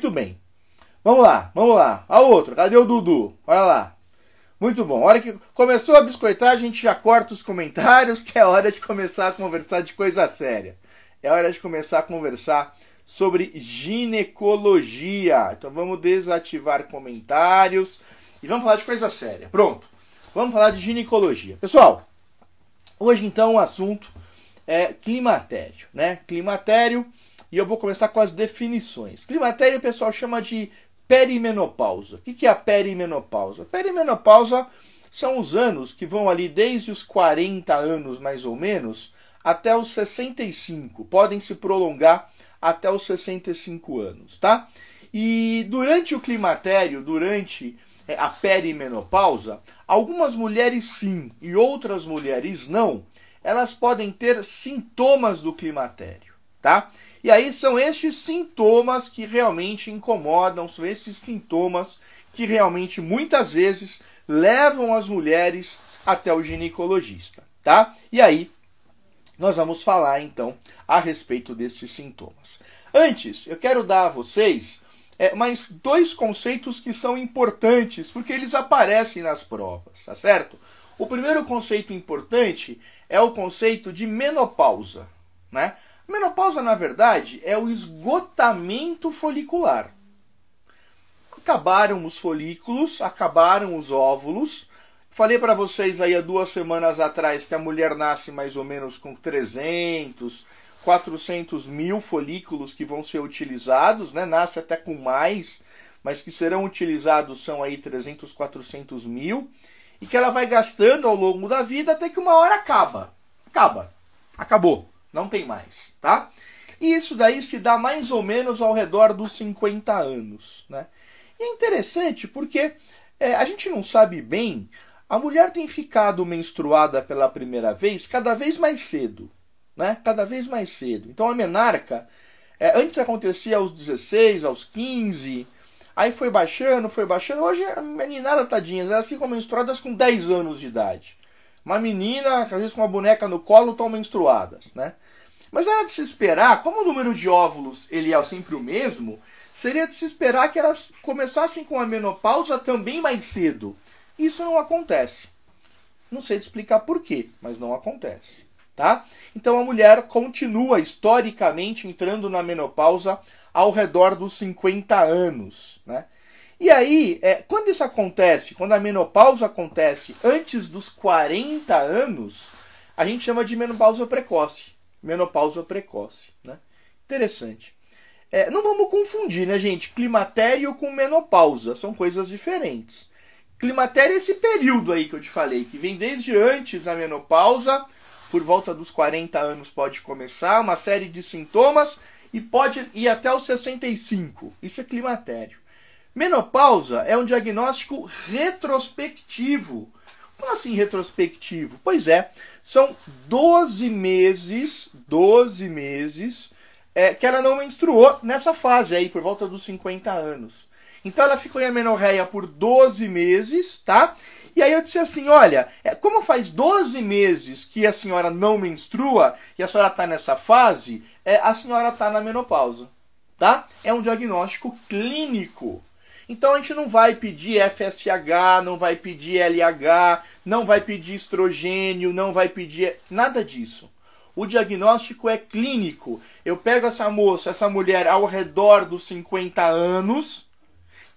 Muito bem. Vamos lá, vamos lá. A outra, cadê o Dudu? Olha lá. Muito bom. A hora que começou a biscoitar, a gente já corta os comentários, que é hora de começar a conversar de coisa séria. É hora de começar a conversar sobre ginecologia. Então vamos desativar comentários e vamos falar de coisa séria. Pronto. Vamos falar de ginecologia. Pessoal, hoje então o assunto é climatério, né? Climatério, e eu vou começar com as definições. Climatério o pessoal chama de perimenopausa. O que é a perimenopausa? Perimenopausa são os anos que vão ali desde os 40 anos mais ou menos até os 65. Podem se prolongar até os 65 anos, tá? E durante o climatério, durante é, a perimenopausa, algumas mulheres sim e outras mulheres não, elas podem ter sintomas do climatério, tá? E aí são estes sintomas que realmente incomodam, são estes sintomas que realmente muitas vezes levam as mulheres até o ginecologista, tá? E aí nós vamos falar então a respeito destes sintomas. Antes, eu quero dar a vocês é, mais dois conceitos que são importantes, porque eles aparecem nas provas, tá certo? O primeiro conceito importante é o conceito de menopausa, né? Menopausa, na verdade, é o esgotamento folicular. Acabaram os folículos, acabaram os óvulos. Falei para vocês aí há duas semanas atrás que a mulher nasce mais ou menos com 300, 400 mil folículos que vão ser utilizados, né? Nasce até com mais, mas que serão utilizados são aí 300, 400 mil. E que ela vai gastando ao longo da vida até que uma hora acaba. Acaba. Acabou não tem mais, tá? E isso daí se dá mais ou menos ao redor dos 50 anos, né? E é interessante porque é, a gente não sabe bem, a mulher tem ficado menstruada pela primeira vez cada vez mais cedo, né? Cada vez mais cedo. Então a menarca, é, antes acontecia aos 16, aos 15, aí foi baixando, foi baixando. Hoje a meninada tadinhas, elas ficam menstruadas com 10 anos de idade. Uma menina, às vezes com uma boneca no colo, estão menstruadas, né? Mas era de se esperar, como o número de óvulos ele é sempre o mesmo, seria de se esperar que elas começassem com a menopausa também mais cedo. Isso não acontece. Não sei te explicar por quê, mas não acontece. Tá? Então a mulher continua historicamente entrando na menopausa ao redor dos 50 anos. Né? E aí, é, quando isso acontece, quando a menopausa acontece antes dos 40 anos, a gente chama de menopausa precoce. Menopausa precoce. Né? Interessante. É, não vamos confundir, né, gente? Climatério com menopausa. São coisas diferentes. Climatério é esse período aí que eu te falei, que vem desde antes da menopausa, por volta dos 40 anos pode começar, uma série de sintomas, e pode ir até os 65. Isso é climatério. Menopausa é um diagnóstico retrospectivo. Como assim retrospectivo? Pois é, são 12 meses, 12 meses é, que ela não menstruou nessa fase aí, por volta dos 50 anos. Então ela ficou em amenorreia por 12 meses, tá? E aí eu disse assim, olha, é, como faz 12 meses que a senhora não menstrua e a senhora está nessa fase, é, a senhora está na menopausa, tá? É um diagnóstico clínico. Então a gente não vai pedir FSH, não vai pedir LH, não vai pedir estrogênio, não vai pedir nada disso. O diagnóstico é clínico. Eu pego essa moça, essa mulher ao redor dos 50 anos,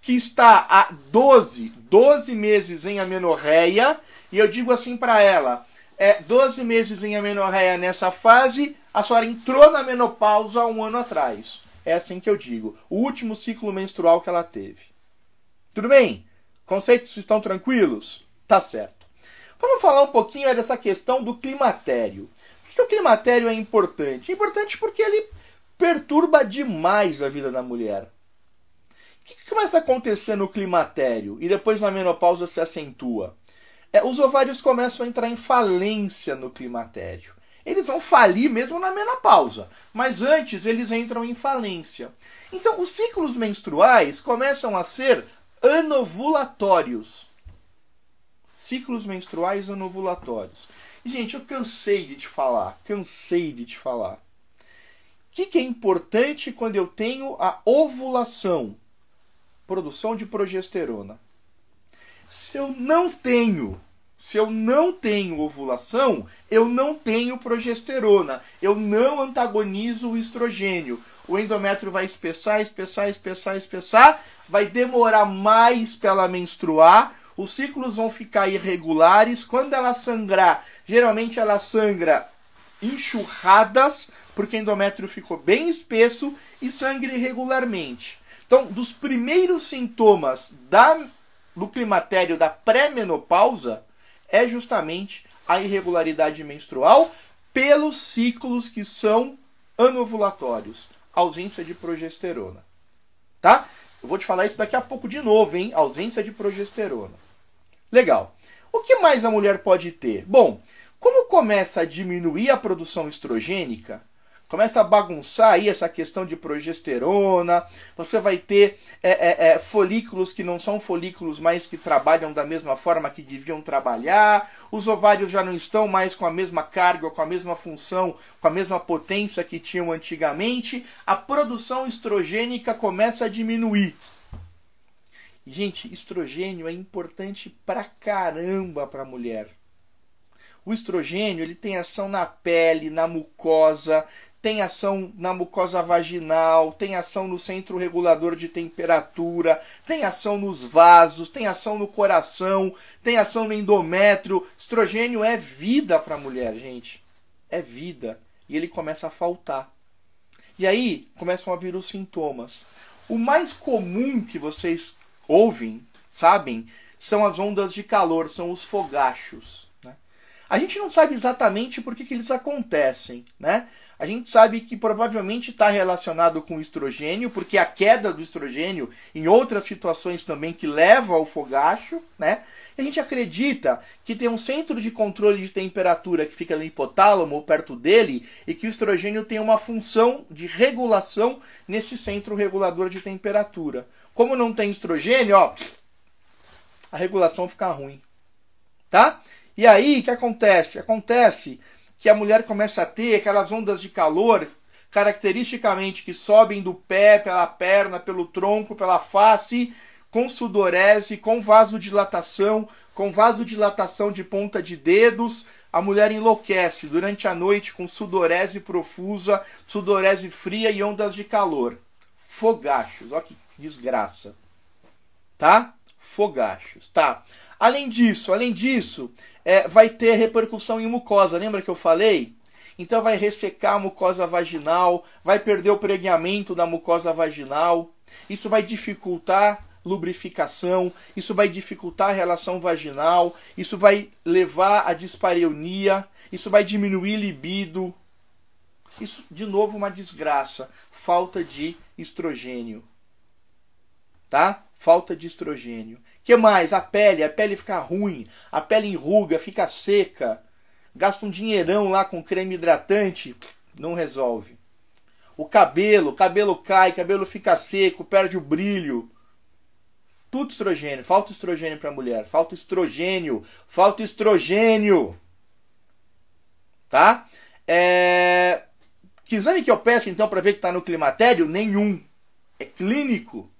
que está há 12, 12 meses em amenorreia, e eu digo assim para ela: é 12 meses em amenorreia nessa fase, a senhora entrou na menopausa um ano atrás. É assim que eu digo. O último ciclo menstrual que ela teve. Tudo bem? Conceitos estão tranquilos? Tá certo. Vamos falar um pouquinho dessa questão do climatério. Por que o climatério é importante? É importante porque ele perturba demais a vida da mulher. O que começa a acontecer no climatério e depois na menopausa se acentua? É, os ovários começam a entrar em falência no climatério. Eles vão falir mesmo na menopausa, mas antes eles entram em falência. Então, os ciclos menstruais começam a ser anovulatórios. Ciclos menstruais anovulatórios. Gente, eu cansei de te falar, cansei de te falar que, que é importante quando eu tenho a ovulação? Produção de progesterona. Se eu não tenho, se eu não tenho ovulação, eu não tenho progesterona. Eu não antagonizo o estrogênio. O endométrio vai espessar, espessar, espessar, espessar, vai demorar mais para ela menstruar, os ciclos vão ficar irregulares. Quando ela sangrar, geralmente ela sangra enxurradas, porque o endométrio ficou bem espesso e sangra irregularmente. Então, dos primeiros sintomas da, do climatério da pré-menopausa é justamente a irregularidade menstrual pelos ciclos que são anovulatórios, ausência de progesterona. Tá? Eu vou te falar isso daqui a pouco de novo, hein? Ausência de progesterona. Legal. O que mais a mulher pode ter? Bom, como começa a diminuir a produção estrogênica, começa a bagunçar aí essa questão de progesterona, você vai ter é, é, é, folículos que não são folículos mais que trabalham da mesma forma que deviam trabalhar, os ovários já não estão mais com a mesma carga, com a mesma função, com a mesma potência que tinham antigamente, a produção estrogênica começa a diminuir. Gente, estrogênio é importante pra caramba para a mulher. O estrogênio ele tem ação na pele, na mucosa, tem ação na mucosa vaginal, tem ação no centro regulador de temperatura, tem ação nos vasos, tem ação no coração, tem ação no endométrio. Estrogênio é vida para a mulher, gente. É vida. E ele começa a faltar. E aí começam a vir os sintomas. O mais comum que vocês ouvem, sabem, são as ondas de calor, são os fogachos. A gente não sabe exatamente por que, que eles acontecem, né? A gente sabe que provavelmente está relacionado com o estrogênio, porque a queda do estrogênio em outras situações também que leva ao fogacho, né? E a gente acredita que tem um centro de controle de temperatura que fica no hipotálamo ou perto dele e que o estrogênio tem uma função de regulação nesse centro regulador de temperatura. Como não tem estrogênio, ó, a regulação fica ruim, tá? E aí, o que acontece? Acontece que a mulher começa a ter aquelas ondas de calor, caracteristicamente que sobem do pé, pela perna, pelo tronco, pela face, com sudorese, com vasodilatação, com vasodilatação de ponta de dedos. A mulher enlouquece durante a noite com sudorese profusa, sudorese fria e ondas de calor. Fogachos, olha que desgraça. Tá? Fogachos, tá? Além disso, além disso, é, vai ter repercussão em mucosa. Lembra que eu falei? Então vai ressecar a mucosa vaginal, vai perder o pregueamento da mucosa vaginal. Isso vai dificultar lubrificação, isso vai dificultar a relação vaginal, isso vai levar à dispareunia, isso vai diminuir libido. Isso, de novo, uma desgraça. Falta de estrogênio. Tá? Falta de estrogênio que mais? A pele, a pele fica ruim, a pele enruga, fica seca. Gasta um dinheirão lá com creme hidratante, não resolve. O cabelo, cabelo cai, cabelo fica seco, perde o brilho. Tudo estrogênio, falta estrogênio para a mulher, falta estrogênio, falta estrogênio. Tá? É... Que exame que eu peço então para ver que está no climatério? Nenhum. É clínico.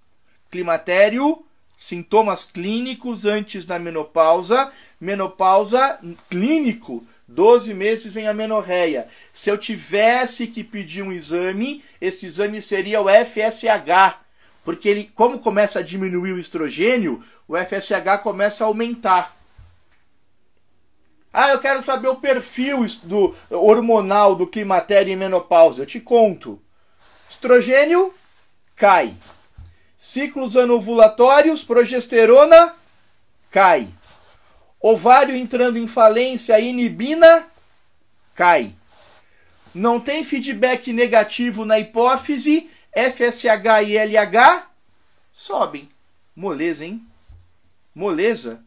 Climatério Sintomas clínicos antes da menopausa. Menopausa clínico. 12 meses vem a menorreia. Se eu tivesse que pedir um exame, esse exame seria o FSH. Porque ele, como começa a diminuir o estrogênio, o FSH começa a aumentar. Ah, eu quero saber o perfil do hormonal do climatério e menopausa. Eu te conto. Estrogênio cai. Ciclos anovulatórios, progesterona cai. Ovário entrando em falência, inibina cai. Não tem feedback negativo na hipófise, FSH e LH sobem. Moleza, hein? Moleza.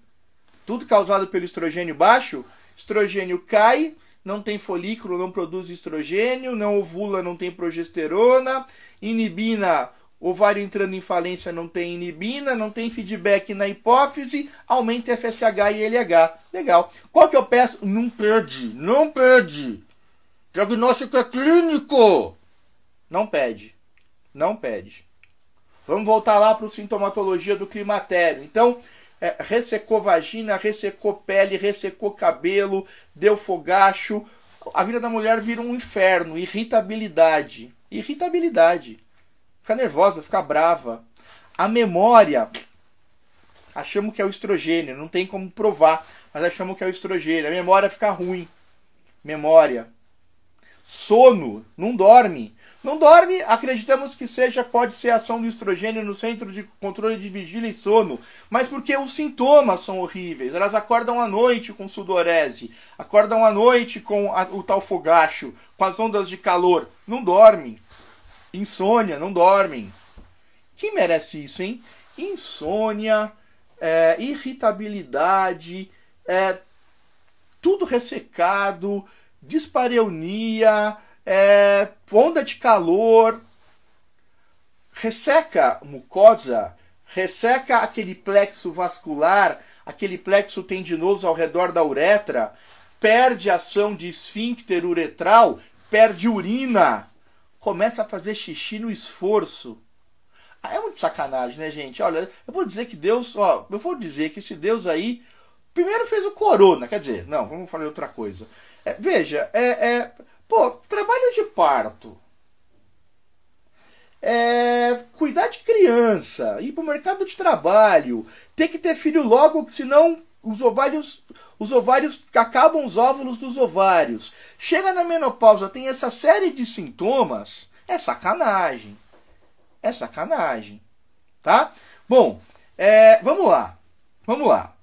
Tudo causado pelo estrogênio baixo. Estrogênio cai, não tem folículo, não produz estrogênio, não ovula, não tem progesterona, inibina Ovário entrando em falência não tem inibina, não tem feedback na hipófise, aumenta FSH e LH. Legal. Qual que eu peço? Não pede, não pede. Diagnóstico é clínico. Não pede. Não pede. Vamos voltar lá para o sintomatologia do climatério. Então, é, ressecou vagina, ressecou pele, ressecou cabelo, deu fogacho. A vida da mulher vira um inferno, irritabilidade. Irritabilidade. Fica nervosa, fica brava. A memória, achamos que é o estrogênio, não tem como provar, mas achamos que é o estrogênio. A memória fica ruim. Memória. Sono, não dorme. Não dorme, acreditamos que seja, pode ser ação do estrogênio no centro de controle de vigília e sono, mas porque os sintomas são horríveis. Elas acordam à noite com sudorese, acordam à noite com a, o tal fogacho, com as ondas de calor. Não dormem. Insônia, não dormem. Quem merece isso, hein? Insônia, é, irritabilidade, é, tudo ressecado, dispareunia, é, onda de calor, resseca mucosa, resseca aquele plexo vascular, aquele plexo tendinoso ao redor da uretra, perde ação de esfíncter uretral, perde urina, começa a fazer xixi no esforço. Ah, é muito sacanagem, né, gente? Olha, eu vou dizer que Deus, ó, eu vou dizer que esse Deus aí primeiro fez o corona, quer dizer, não, vamos falar outra coisa. É, veja, é, é, pô, trabalho de parto. É, cuidar de criança, ir para o mercado de trabalho, ter que ter filho logo, que senão os ovários, os ovários acabam os óvulos dos ovários. Chega na menopausa, tem essa série de sintomas, é sacanagem. É sacanagem, tá? Bom, é, vamos lá, vamos lá.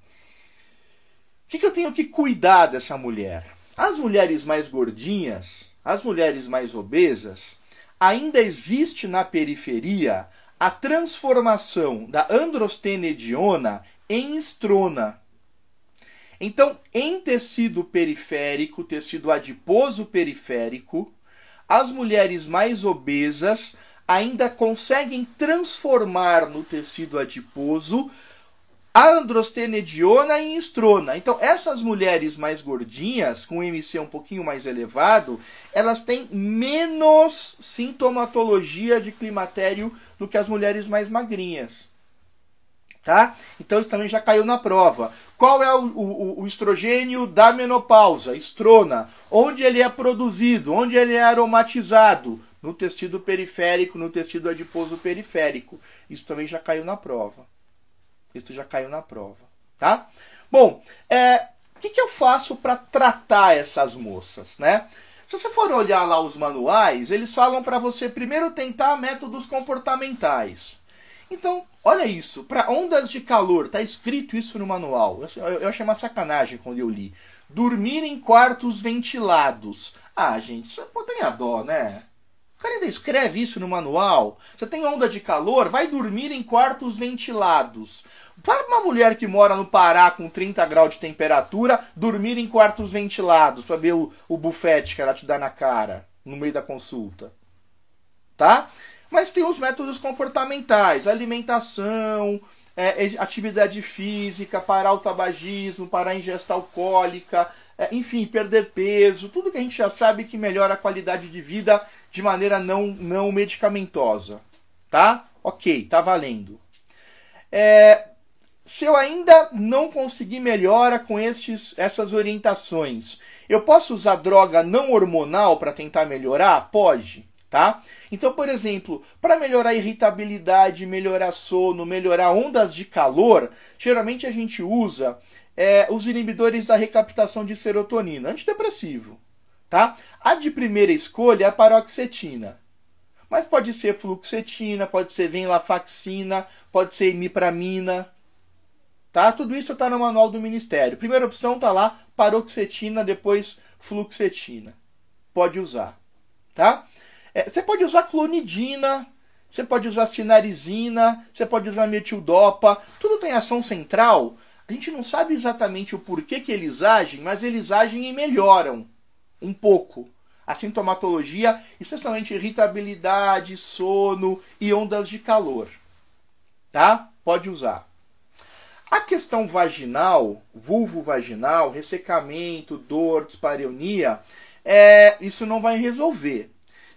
O que, que eu tenho que cuidar dessa mulher? As mulheres mais gordinhas, as mulheres mais obesas, ainda existe na periferia a transformação da androstenediona em estrona. Então, em tecido periférico, tecido adiposo periférico, as mulheres mais obesas ainda conseguem transformar no tecido adiposo a androstenediona em estrona. Então, essas mulheres mais gordinhas, com MC um pouquinho mais elevado, elas têm menos sintomatologia de climatério do que as mulheres mais magrinhas. Tá? Então, isso também já caiu na prova. Qual é o, o, o estrogênio da menopausa? Estrona. Onde ele é produzido? Onde ele é aromatizado? No tecido periférico, no tecido adiposo periférico. Isso também já caiu na prova. Isso já caiu na prova, tá? Bom, é, o que, que eu faço para tratar essas moças, né? Se você for olhar lá os manuais, eles falam para você primeiro tentar métodos comportamentais. Então, olha isso, para ondas de calor, tá escrito isso no manual. Eu, eu, eu achei uma sacanagem quando eu li. Dormir em quartos ventilados. Ah, gente, você pô, tem a dó, né? cara ainda escreve isso no manual. Você tem onda de calor, vai dormir em quartos ventilados. Fala pra uma mulher que mora no Pará com 30 graus de temperatura, dormir em quartos ventilados, para ver o, o bufete que ela te dá na cara no meio da consulta. Tá? Mas tem os métodos comportamentais, alimentação, é, atividade física, parar o tabagismo, parar a ingesta alcoólica, é, enfim, perder peso, tudo que a gente já sabe que melhora a qualidade de vida de maneira não, não medicamentosa. Tá? Ok, tá valendo. É, se eu ainda não conseguir melhora com estes, essas orientações, eu posso usar droga não hormonal para tentar melhorar? Pode. Tá? Então, por exemplo, para melhorar a irritabilidade, melhorar sono, melhorar ondas de calor, geralmente a gente usa é, os inibidores da recaptação de serotonina, antidepressivo. Tá? A de primeira escolha é a paroxetina. Mas pode ser fluoxetina, pode ser venlafaxina, pode ser imipramina. Tá? Tudo isso está no manual do Ministério. Primeira opção está lá, paroxetina, depois fluoxetina. Pode usar. Tá? É, você pode usar clonidina, você pode usar sinarizina, você pode usar metildopa. Tudo tem ação central a gente não sabe exatamente o porquê que eles agem, mas eles agem e melhoram um pouco a sintomatologia, especialmente irritabilidade, sono e ondas de calor. Tá? Pode usar. A questão vaginal, vulvo vaginal, ressecamento, dor, dispareunia, é, isso não vai resolver.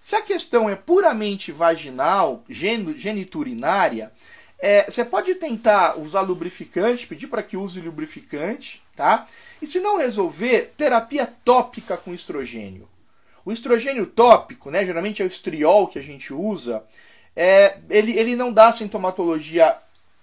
Se a questão é puramente vaginal, geniturinária, é, você pode tentar usar lubrificante, pedir para que use lubrificante, tá? E se não resolver, terapia tópica com estrogênio. O estrogênio tópico, né, geralmente é o estriol que a gente usa, é, ele, ele não dá sintomatologia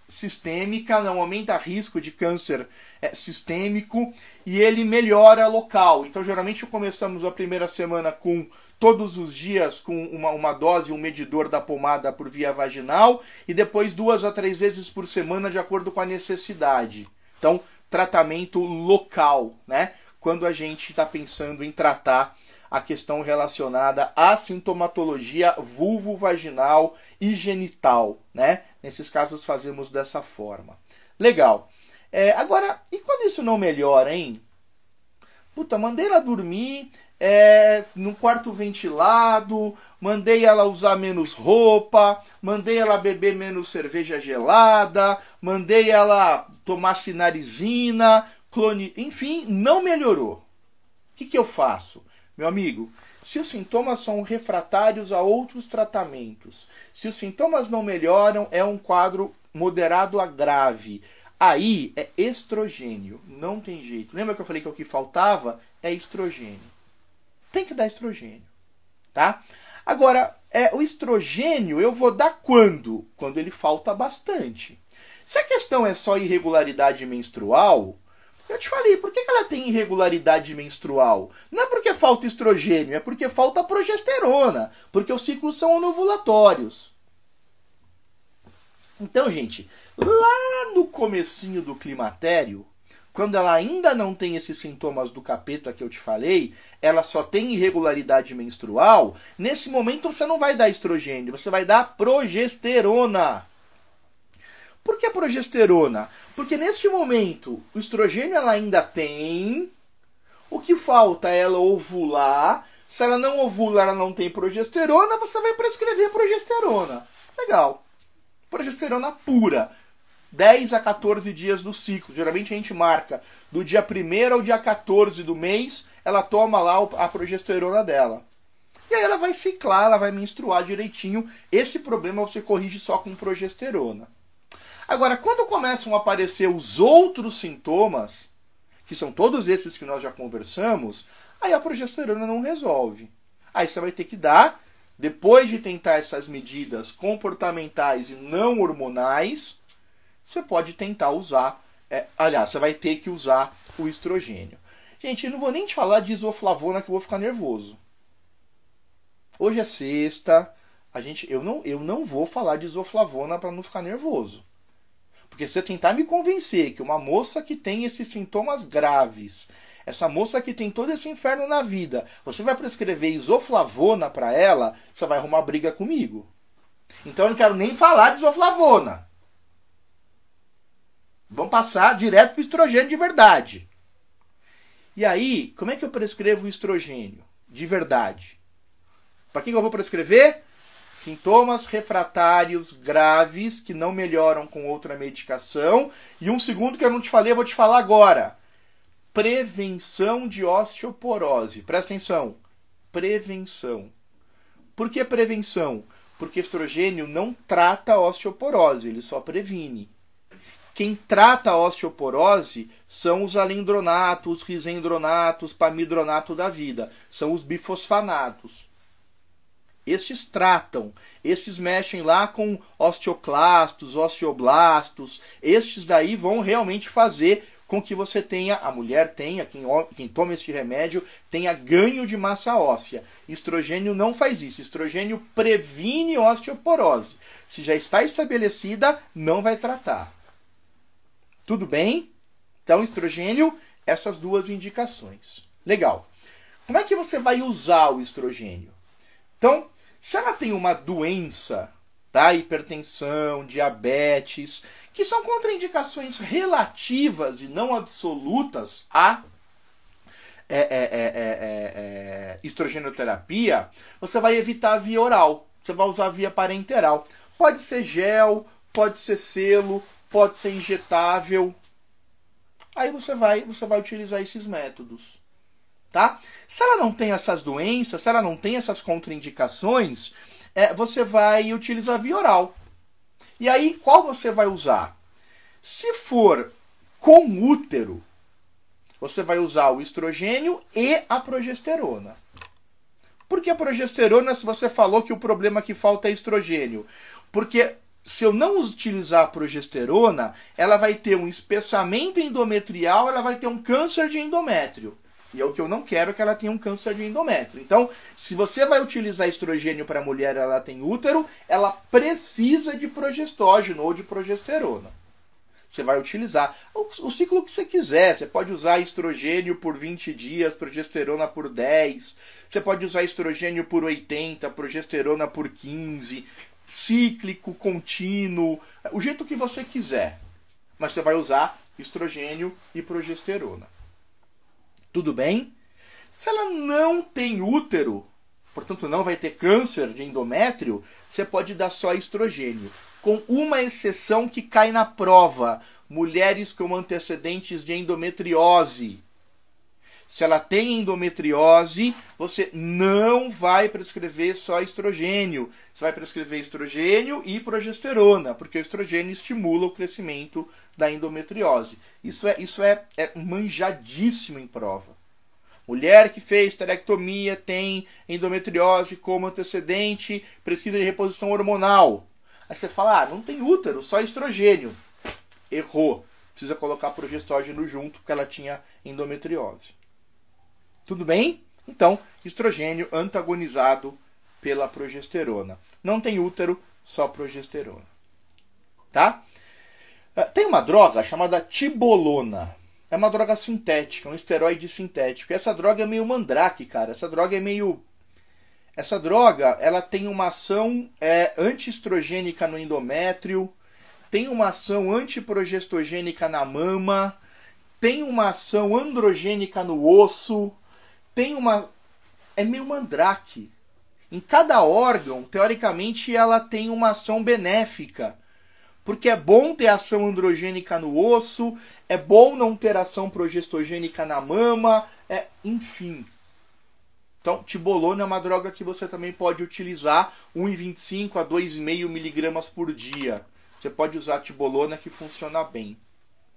sistêmica, não aumenta risco de câncer é, sistêmico e ele melhora local. Então, geralmente, começamos a primeira semana com todos os dias com uma, uma dose, um medidor da pomada por via vaginal e depois duas a três vezes por semana, de acordo com a necessidade. Então, tratamento local, né? Quando a gente está pensando em tratar a questão relacionada à sintomatologia vulvo-vaginal e genital, né? Nesses casos fazemos dessa forma. Legal. É, agora, e quando isso não melhora, hein? Puta, mandei ela dormir é, num quarto ventilado, mandei ela usar menos roupa, mandei ela beber menos cerveja gelada, mandei ela tomar sinarizina, clone, enfim, não melhorou. O que, que eu faço? Meu amigo, se os sintomas são refratários a outros tratamentos, se os sintomas não melhoram, é um quadro moderado a grave. Aí é estrogênio, não tem jeito. Lembra que eu falei que o que faltava é estrogênio. Tem que dar estrogênio, tá? Agora, é, o estrogênio eu vou dar quando? Quando ele falta bastante. Se a questão é só irregularidade menstrual, eu te falei, por que ela tem irregularidade menstrual? Não é porque falta estrogênio, é porque falta progesterona, porque os ciclos são anovulatórios. Então, gente, lá no comecinho do climatério, quando ela ainda não tem esses sintomas do capeta que eu te falei, ela só tem irregularidade menstrual, nesse momento você não vai dar estrogênio, você vai dar progesterona. Por que progesterona? Porque neste momento o estrogênio ela ainda tem. O que falta é ela ovular. Se ela não ovula, ela não tem progesterona, você vai prescrever progesterona. Legal. Progesterona pura. 10 a 14 dias do ciclo. Geralmente a gente marca do dia 1 ao dia 14 do mês, ela toma lá a progesterona dela. E aí ela vai ciclar, ela vai menstruar direitinho. Esse problema você corrige só com progesterona. Agora, quando começam a aparecer os outros sintomas, que são todos esses que nós já conversamos, aí a progesterona não resolve. Aí você vai ter que dar, depois de tentar essas medidas comportamentais e não hormonais, você pode tentar usar, é, aliás, você vai ter que usar o estrogênio. Gente, eu não vou nem te falar de isoflavona que eu vou ficar nervoso. Hoje é sexta, a gente, eu não, eu não vou falar de isoflavona para não ficar nervoso. Porque você tentar me convencer que uma moça que tem esses sintomas graves, essa moça que tem todo esse inferno na vida, você vai prescrever isoflavona para ela, você vai arrumar briga comigo. Então eu não quero nem falar de isoflavona. Vamos passar direto para estrogênio de verdade. E aí, como é que eu prescrevo o estrogênio de verdade? Para quem eu vou prescrever? Sintomas refratários graves que não melhoram com outra medicação. E um segundo que eu não te falei, eu vou te falar agora. Prevenção de osteoporose. Presta atenção. Prevenção. Por que prevenção? Porque estrogênio não trata a osteoporose, ele só previne. Quem trata a osteoporose são os alendronatos, risendronatos, pamidronato da vida. São os bifosfanatos. Estes tratam, estes mexem lá com osteoclastos, osteoblastos. Estes daí vão realmente fazer com que você tenha, a mulher tenha, quem, quem toma este remédio, tenha ganho de massa óssea. Estrogênio não faz isso. Estrogênio previne osteoporose. Se já está estabelecida, não vai tratar. Tudo bem? Então, estrogênio, essas duas indicações. Legal. Como é que você vai usar o estrogênio? Então, se ela tem uma doença, tá? hipertensão, diabetes, que são contraindicações relativas e não absolutas a é, é, é, estrogenoterapia, você vai evitar a via oral. Você vai usar a via parenteral. Pode ser gel, pode ser selo, pode ser injetável. Aí você vai, você vai utilizar esses métodos. tá? Se ela não tem essas doenças, se ela não tem essas contraindicações, é, você vai utilizar via oral. E aí, qual você vai usar? Se for com útero, você vai usar o estrogênio e a progesterona. Por que a progesterona se você falou que o problema que falta é estrogênio? Porque se eu não utilizar a progesterona, ela vai ter um espessamento endometrial, ela vai ter um câncer de endométrio. E é o que eu não quero que ela tenha um câncer de endométrio. Então, se você vai utilizar estrogênio para mulher, ela tem útero, ela precisa de progestógeno ou de progesterona você vai utilizar. O, o, ciclo que você quiser. Você pode usar estrogênio por 20 dias, progesterona por 10. Você pode usar estrogênio por 80, progesterona por 15. Cíclico, contínuo, o jeito que você quiser. Mas você vai usar estrogênio e progesterona. Tudo bem? Se ela não tem útero, portanto não vai ter câncer de endométrio, você pode dar só estrogênio. Com uma exceção que cai na prova: mulheres com antecedentes de endometriose. Se ela tem endometriose, você não vai prescrever só estrogênio. Você vai prescrever estrogênio e progesterona, porque o estrogênio estimula o crescimento da endometriose. Isso é, isso é, é manjadíssimo em prova. Mulher que fez esterectomia tem endometriose como antecedente, precisa de reposição hormonal. Aí você fala, ah, não tem útero, só estrogênio. Errou. Precisa colocar progestógeno junto, porque ela tinha endometriose. Tudo bem? Então, estrogênio antagonizado pela progesterona. Não tem útero, só progesterona. Tá? Ah, tem uma droga chamada tibolona é uma droga sintética, um esteroide sintético. E essa droga é meio mandrake, cara. Essa droga é meio. Essa droga, ela tem uma ação é, antiestrogênica no endométrio, tem uma ação antiprogestogênica na mama, tem uma ação androgênica no osso, tem uma. É meio mandrake. Em cada órgão, teoricamente, ela tem uma ação benéfica porque é bom ter ação androgênica no osso, é bom não ter ação progestogênica na mama, é, enfim. Então, tibolona é uma droga que você também pode utilizar 1,25 a 2,5 miligramas por dia. Você pode usar tibolona que funciona bem,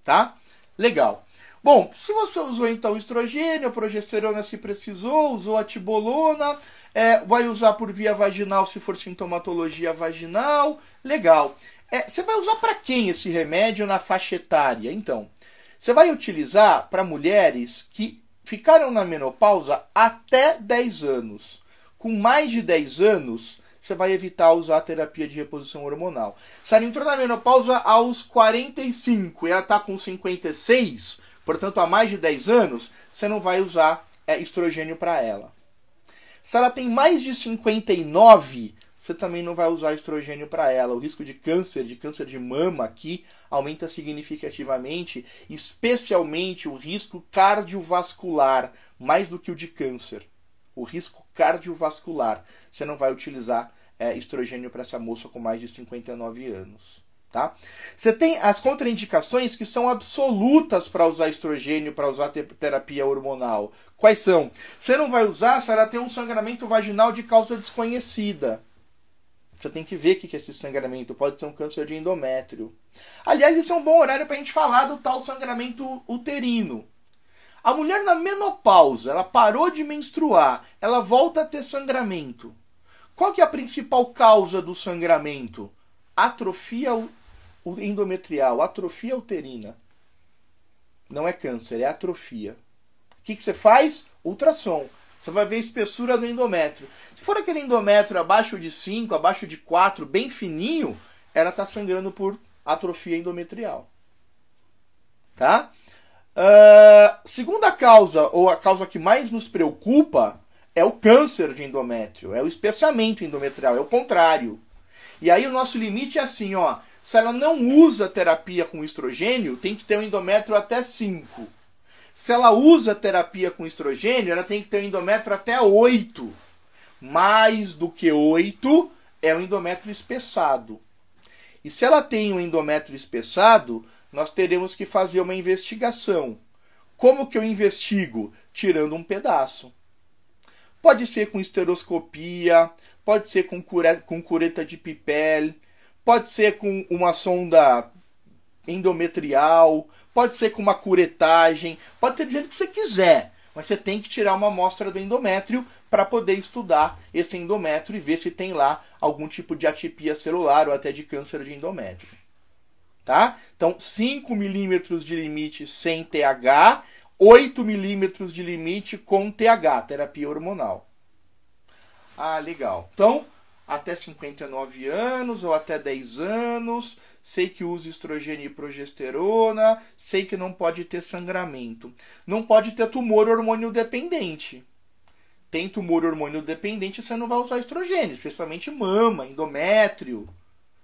tá? Legal. Bom, se você usou então estrogênio, progesterona se precisou, usou a tibolona, é, vai usar por via vaginal se for sintomatologia vaginal, legal. É, você vai usar para quem esse remédio na faixa etária? Então, você vai utilizar para mulheres que ficaram na menopausa até 10 anos. Com mais de 10 anos, você vai evitar usar a terapia de reposição hormonal. Se ela entrou na menopausa aos 45 e ela está com 56, portanto há mais de 10 anos, você não vai usar é, estrogênio para ela. Se ela tem mais de 59, você também não vai usar estrogênio para ela. O risco de câncer, de câncer de mama aqui, aumenta significativamente, especialmente o risco cardiovascular, mais do que o de câncer. O risco cardiovascular. Você não vai utilizar é, estrogênio para essa moça com mais de 59 anos. Tá? Você tem as contraindicações que são absolutas para usar estrogênio, para usar terapia hormonal. Quais são? Você não vai usar se ela tem um sangramento vaginal de causa desconhecida. Você tem que ver o que é esse sangramento. Pode ser um câncer de endométrio. Aliás, esse é um bom horário para a gente falar do tal sangramento uterino. A mulher na menopausa, ela parou de menstruar, ela volta a ter sangramento. Qual que é a principal causa do sangramento? Atrofia endometrial, atrofia uterina. Não é câncer, é atrofia. O que, que você faz? Ultrassom. Você vai ver a espessura do endométrio. Se for aquele endométrio abaixo de 5, abaixo de 4, bem fininho, ela está sangrando por atrofia endometrial. Tá? Uh, segunda causa, ou a causa que mais nos preocupa, é o câncer de endométrio, é o espessamento endometrial, é o contrário. E aí o nosso limite é assim, ó. Se ela não usa terapia com estrogênio, tem que ter um endométrio até 5. Se ela usa terapia com estrogênio, ela tem que ter um endométrio até 8. Mais do que 8 é o endométrio espessado. E se ela tem um endométrio espessado, nós teremos que fazer uma investigação. Como que eu investigo? tirando um pedaço. Pode ser com esteroscopia, pode ser com, com cureta de Pipel, pode ser com uma sonda endometrial, pode ser com uma curetagem, pode ser do jeito que você quiser, mas você tem que tirar uma amostra do endométrio para poder estudar esse endométrio e ver se tem lá algum tipo de atipia celular ou até de câncer de endométrio. Tá? Então, 5 milímetros de limite sem TH, 8 milímetros de limite com TH, terapia hormonal. Ah, legal. Então, até 59 anos ou até 10 anos, sei que usa estrogênio e progesterona, sei que não pode ter sangramento. Não pode ter tumor hormônio dependente. Tem tumor hormônio dependente, você não vai usar estrogênio, especialmente mama, endométrio.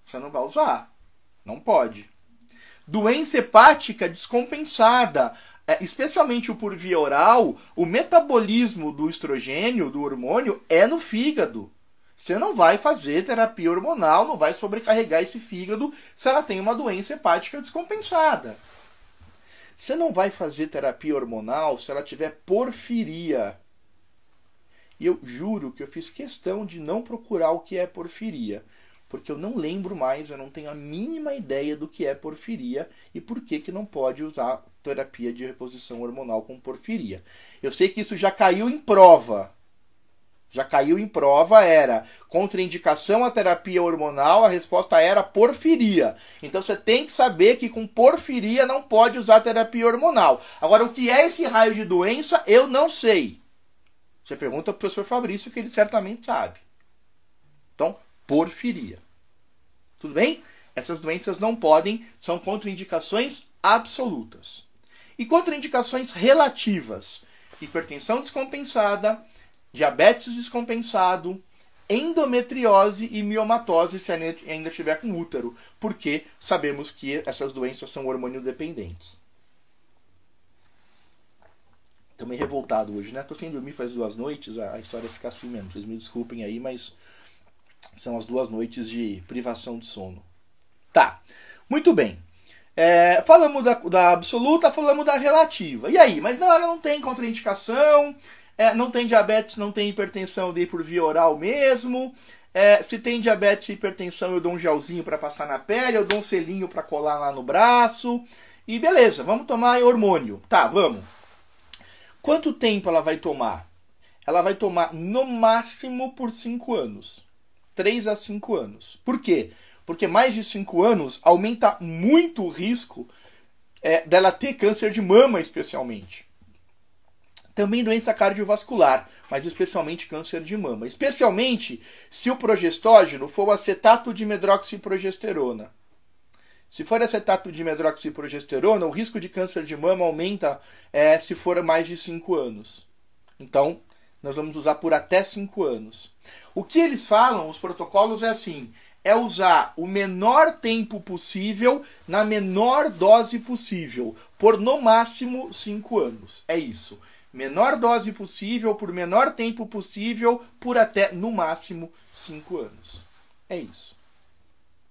Você não vai usar. Não pode. Doença hepática descompensada, é, especialmente o por via oral, o metabolismo do estrogênio, do hormônio, é no fígado. Você não vai fazer terapia hormonal, não vai sobrecarregar esse fígado se ela tem uma doença hepática descompensada. Você não vai fazer terapia hormonal se ela tiver porfiria. E eu juro que eu fiz questão de não procurar o que é porfiria, porque eu não lembro mais, eu não tenho a mínima ideia do que é porfiria e por que, que não pode usar terapia de reposição hormonal com porfiria. Eu sei que isso já caiu em prova já caiu em prova, era contraindicação à terapia hormonal, a resposta era porfiria. Então você tem que saber que com porfiria não pode usar terapia hormonal. Agora, o que é esse raio de doença, eu não sei. Você pergunta ao professor Fabrício, que ele certamente sabe. Então, porfiria. Tudo bem? Essas doenças não podem, são contraindicações absolutas. E contraindicações relativas: hipertensão descompensada, diabetes descompensado, endometriose e miomatose se ainda tiver com útero, porque sabemos que essas doenças são hormônio dependentes. Meio revoltado hoje, né? Tô sem dormir faz duas noites, a história fica assim mesmo. Vocês me desculpem aí, mas são as duas noites de privação de sono. Tá, muito bem. É, falamos da, da absoluta, falamos da relativa. E aí? Mas não, ela não tem contraindicação, é, não tem diabetes, não tem hipertensão, dei por via oral mesmo. É, se tem diabetes e hipertensão, eu dou um gelzinho para passar na pele, eu dou um selinho para colar lá no braço. E beleza, vamos tomar hormônio. Tá, vamos. Quanto tempo ela vai tomar? Ela vai tomar no máximo por 5 anos. 3 a 5 anos. Por quê? Porque mais de 5 anos aumenta muito o risco é, dela ter câncer de mama, especialmente. Também doença cardiovascular, mas especialmente câncer de mama. Especialmente se o progestógeno for o acetato de medroxiprogesterona. Se for acetato de medroxiprogesterona, o risco de câncer de mama aumenta é, se for mais de 5 anos. Então, nós vamos usar por até 5 anos. O que eles falam, os protocolos, é assim: é usar o menor tempo possível na menor dose possível, por no máximo 5 anos. É isso menor dose possível, por menor tempo possível, por até no máximo 5 anos. É isso.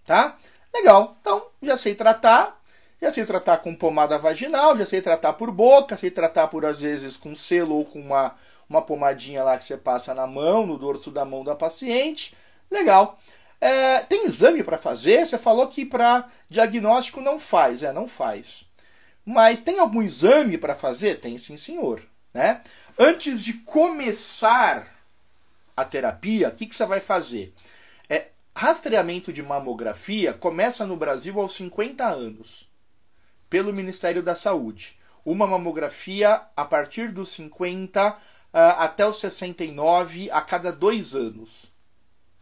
Tá? Legal. Então, já sei tratar. Já sei tratar com pomada vaginal, já sei tratar por boca, sei tratar por às vezes com selo ou com uma, uma pomadinha lá que você passa na mão, no dorso da mão da paciente. Legal. É, tem exame para fazer? Você falou que para diagnóstico não faz. É, não faz. Mas tem algum exame para fazer? Tem sim, senhor. Né? Antes de começar a terapia, o que, que você vai fazer? É, rastreamento de mamografia começa no Brasil aos 50 anos, pelo Ministério da Saúde. Uma mamografia a partir dos 50 uh, ah, até os 69 a cada dois anos.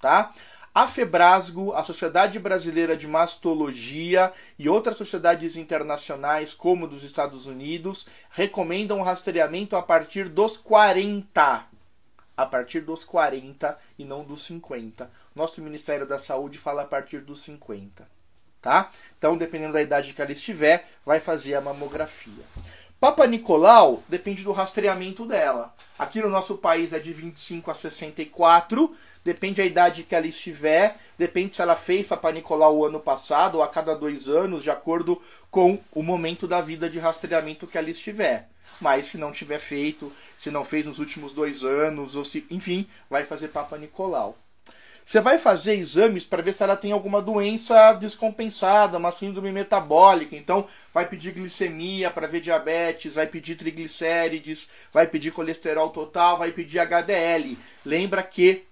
Tá? A Febrasgo, a Sociedade Brasileira de Mastologia e outras sociedades internacionais, como dos Estados Unidos, recomendam o rastreamento a partir dos 40. A partir dos 40 e não dos 50. Nosso Ministério da Saúde fala a partir dos 50. Tá? Então, dependendo da idade que ela estiver, vai fazer a mamografia. Papa Nicolau depende do rastreamento dela. Aqui no nosso país é de 25 a 64, depende da idade que ela estiver, depende se ela fez Papa Nicolau o ano passado ou a cada dois anos, de acordo com o momento da vida de rastreamento que ela estiver. Mas se não tiver feito, se não fez nos últimos dois anos, ou se, enfim, vai fazer Papa Nicolau. Você vai fazer exames para ver se ela tem alguma doença descompensada, uma síndrome metabólica. Então, vai pedir glicemia para ver diabetes, vai pedir triglicérides, vai pedir colesterol total, vai pedir HDL. Lembra que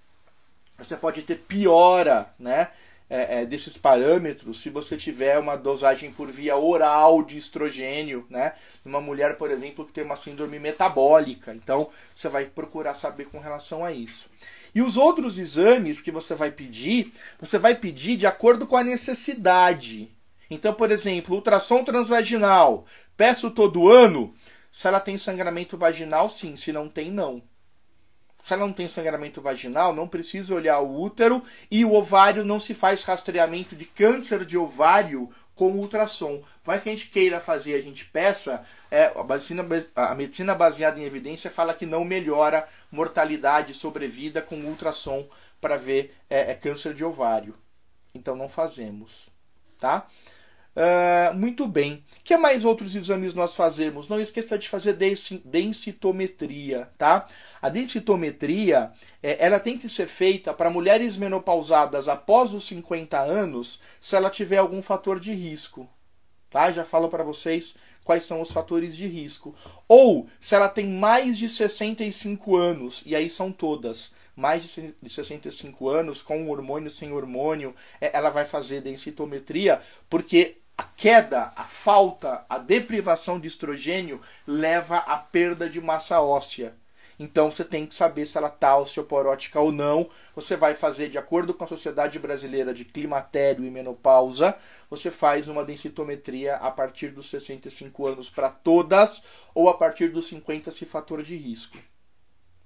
você pode ter piora, né? É, é, desses parâmetros se você tiver uma dosagem por via oral de estrogênio, né? Uma mulher, por exemplo, que tem uma síndrome metabólica. Então, você vai procurar saber com relação a isso. E os outros exames que você vai pedir, você vai pedir de acordo com a necessidade. Então, por exemplo, ultrassom transvaginal, peço todo ano. Se ela tem sangramento vaginal, sim. Se não tem, não. Se ela não tem sangramento vaginal, não precisa olhar o útero e o ovário não se faz rastreamento de câncer de ovário com ultrassom. Por mais que a gente queira fazer, a gente peça, é, a, medicina, a medicina baseada em evidência fala que não melhora mortalidade e sobrevida com ultrassom para ver é, é, câncer de ovário. Então não fazemos. Tá? Uh, muito bem. que mais outros exames nós fazemos? Não esqueça de fazer densitometria, tá? A densitometria, é, ela tem que ser feita para mulheres menopausadas após os 50 anos, se ela tiver algum fator de risco, tá? Já falo para vocês quais são os fatores de risco. Ou se ela tem mais de 65 anos, e aí são todas mais de 65 anos, com hormônio, sem hormônio, é, ela vai fazer densitometria, porque a queda, a falta, a deprivação de estrogênio leva à perda de massa óssea. Então você tem que saber se ela está osteoporótica ou não. Você vai fazer de acordo com a Sociedade Brasileira de Climatério e Menopausa. Você faz uma densitometria a partir dos 65 anos para todas ou a partir dos 50 se fator de risco.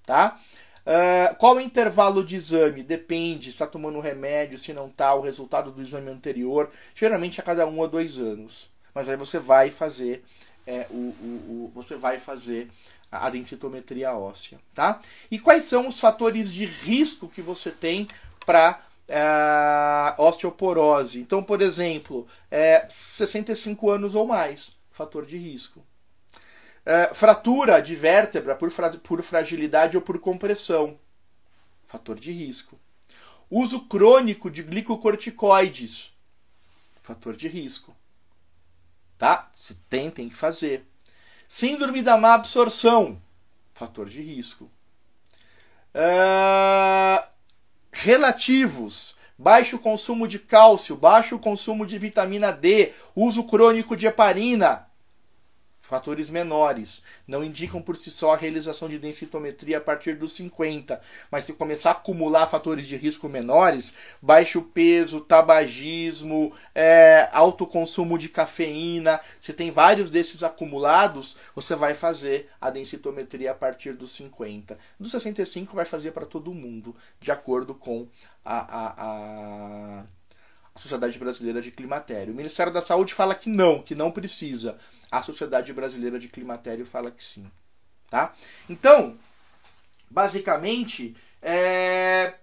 Tá? Uh, qual o intervalo de exame? Depende, está tomando remédio, se não está, o resultado do exame anterior. Geralmente a cada um ou dois anos. Mas aí você vai fazer é, o, o, o, você vai fazer a densitometria óssea, tá? E quais são os fatores de risco que você tem para é, osteoporose? Então, por exemplo, é, 65 anos ou mais, fator de risco. É, fratura de vértebra por, fra por fragilidade ou por compressão, fator de risco. Uso crônico de glicocorticoides, fator de risco. Tá? Se tem, tem que fazer. Síndrome da má absorção, fator de risco. Uh, relativos, baixo consumo de cálcio, baixo consumo de vitamina D, uso crônico de heparina, fatores menores, não indicam por si só a realização de densitometria a partir dos 50, mas se começar a acumular fatores de risco menores, baixo peso, tabagismo, é, alto consumo de cafeína, se tem vários desses acumulados, você vai fazer a densitometria a partir dos 50. Dos 65 vai fazer para todo mundo, de acordo com a, a, a a Sociedade Brasileira de Climatério. O Ministério da Saúde fala que não, que não precisa. A Sociedade Brasileira de Climatério fala que sim. Tá? Então, basicamente, é...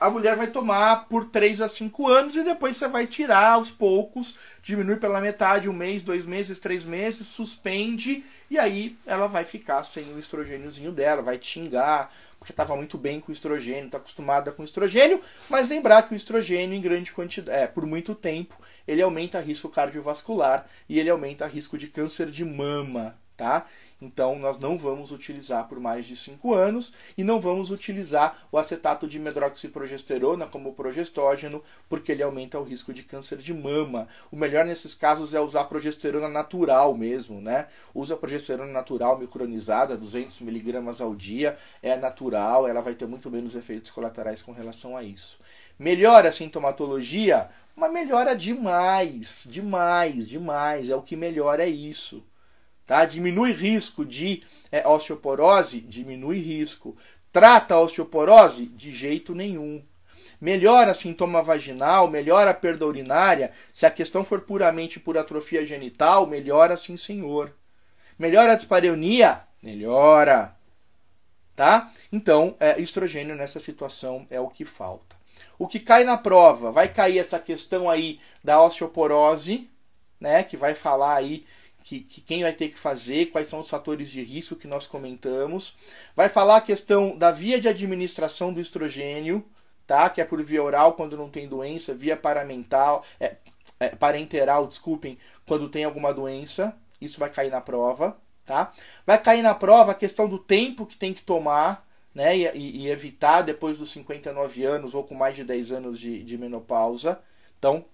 a mulher vai tomar por 3 a 5 anos e depois você vai tirar aos poucos, diminui pela metade, um mês, dois meses, três meses, suspende e aí ela vai ficar sem o estrogêniozinho dela, vai te xingar, porque estava muito bem com o estrogênio, está acostumada com o estrogênio, mas lembrar que o estrogênio em grande quantidade, é, por muito tempo, ele aumenta risco cardiovascular e ele aumenta risco de câncer de mama, tá? Então nós não vamos utilizar por mais de 5 anos e não vamos utilizar o acetato de medroxiprogesterona como progestógeno, porque ele aumenta o risco de câncer de mama. O melhor nesses casos é usar progesterona natural mesmo, né? Usa progesterona natural micronizada, 200 miligramas ao dia, é natural, ela vai ter muito menos efeitos colaterais com relação a isso. Melhora a sintomatologia? Mas melhora demais, demais, demais. É o que melhora é isso. Tá? Diminui risco de é, osteoporose? Diminui risco. Trata a osteoporose? De jeito nenhum. Melhora sintoma vaginal, melhora a perda urinária. Se a questão for puramente por atrofia genital, melhora sim, senhor. Melhora a dispareunia? Melhora. Tá? Então, é, estrogênio nessa situação é o que falta. O que cai na prova? Vai cair essa questão aí da osteoporose, né? Que vai falar aí que, que, quem vai ter que fazer, quais são os fatores de risco que nós comentamos. Vai falar a questão da via de administração do estrogênio, tá? Que é por via oral quando não tem doença, via paramental, é, é, parenteral, desculpem, quando tem alguma doença. Isso vai cair na prova, tá? Vai cair na prova a questão do tempo que tem que tomar, né? E, e evitar depois dos 59 anos ou com mais de 10 anos de, de menopausa. Então,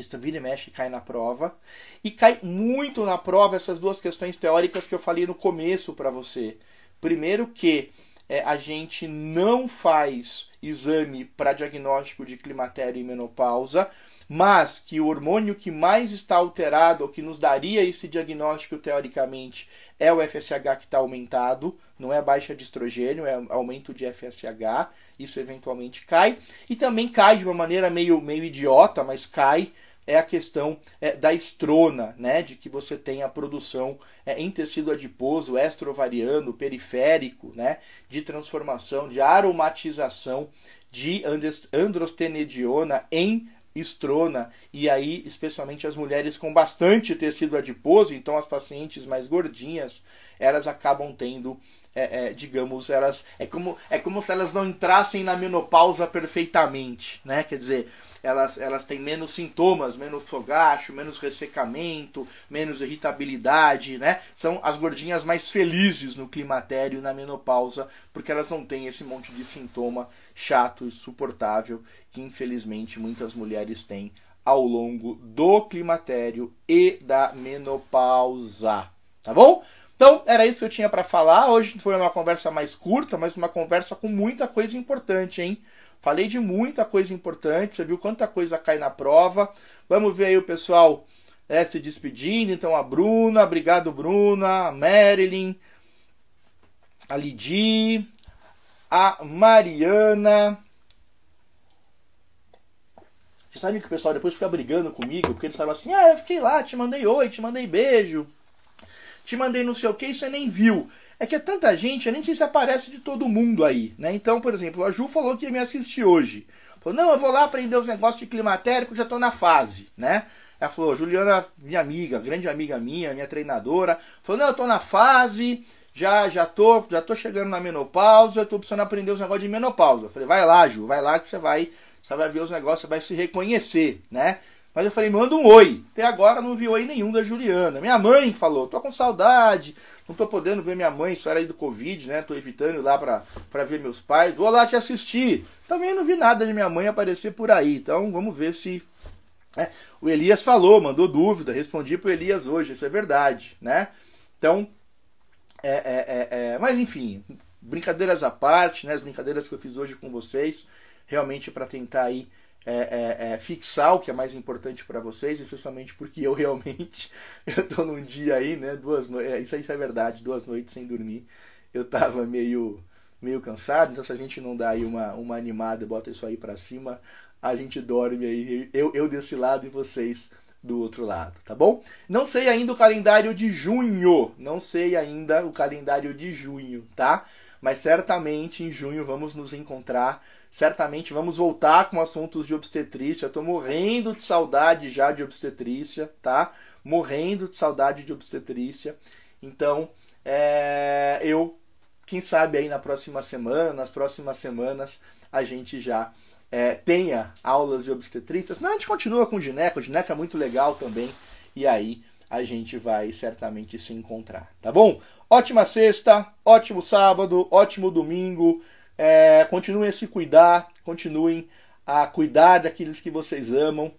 isso vira e mexe cai na prova. E cai muito na prova essas duas questões teóricas que eu falei no começo para você. Primeiro que é, a gente não faz exame para diagnóstico de climatério e menopausa, mas que o hormônio que mais está alterado, ou que nos daria esse diagnóstico teoricamente, é o FSH que está aumentado, não é baixa de estrogênio, é aumento de FSH, isso eventualmente cai. E também cai de uma maneira meio, meio idiota, mas cai é a questão é, da estrona, né, de que você tem a produção é, em tecido adiposo, estrovariano, periférico, né, de transformação, de aromatização de androstenediona em estrona, e aí, especialmente as mulheres com bastante tecido adiposo, então as pacientes mais gordinhas, elas acabam tendo, é, é, digamos, elas é como, é como se elas não entrassem na menopausa perfeitamente, né? Quer dizer, elas, elas têm menos sintomas, menos fogacho, menos ressecamento, menos irritabilidade, né? São as gordinhas mais felizes no climatério e na menopausa, porque elas não têm esse monte de sintoma chato e insuportável que infelizmente muitas mulheres têm ao longo do climatério e da menopausa. Tá bom? Então, era isso que eu tinha para falar. Hoje foi uma conversa mais curta, mas uma conversa com muita coisa importante, hein? Falei de muita coisa importante, você viu quanta coisa cai na prova. Vamos ver aí o pessoal é, se despedindo. Então, a Bruna, obrigado, Bruna, a Marilyn, a Lidi, a Mariana. Você sabe que o pessoal depois fica brigando comigo, porque eles falam assim: ah, eu fiquei lá, te mandei oi, te mandei beijo, te mandei não sei o que, e você nem viu. É que é tanta gente, eu nem sei se aparece de todo mundo aí, né? Então, por exemplo, a Ju falou que ia me assistir hoje. Falou, não, eu vou lá aprender os negócios de climatérico, já estou na fase, né? Ela falou, Juliana, minha amiga, grande amiga minha, minha treinadora, falou, não, eu estou na fase, já já tô, já tô chegando na menopausa, eu tô precisando aprender os negócios de menopausa. Eu falei, vai lá, Ju, vai lá que você vai, você vai ver os negócios, você vai se reconhecer, né? Mas eu falei, manda um oi. Até agora não vi oi nenhum da Juliana. Minha mãe falou, tô com saudade, não tô podendo ver minha mãe, isso era aí do Covid, né? Tô evitando ir lá pra, pra ver meus pais. Vou lá te assistir. Também não vi nada de minha mãe aparecer por aí. Então vamos ver se. É, o Elias falou, mandou dúvida, respondi pro Elias hoje, isso é verdade, né? Então, é, é, é, é mas enfim, brincadeiras à parte, né? As brincadeiras que eu fiz hoje com vocês, realmente para tentar aí é, é, é, fixar o que é mais importante para vocês, especialmente porque eu realmente eu tô num dia aí, né, duas noites, é, isso, isso é verdade, duas noites sem dormir. Eu tava meio meio cansado, então se a gente não dá aí uma, uma animada e bota isso aí para cima, a gente dorme aí, eu, eu desse lado e vocês do outro lado, tá bom? Não sei ainda o calendário de junho, não sei ainda o calendário de junho, tá? Mas certamente em junho vamos nos encontrar Certamente vamos voltar com assuntos de obstetrícia. Tô morrendo de saudade já de obstetrícia, tá? Morrendo de saudade de obstetrícia. Então, é, eu, quem sabe aí na próxima semana, nas próximas semanas, a gente já é, tenha aulas de obstetrícia. Não, a gente continua com o gineco. O gineco é muito legal também. E aí a gente vai certamente se encontrar, tá bom? Ótima sexta, ótimo sábado, ótimo domingo. É, continuem a se cuidar, continuem a cuidar daqueles que vocês amam.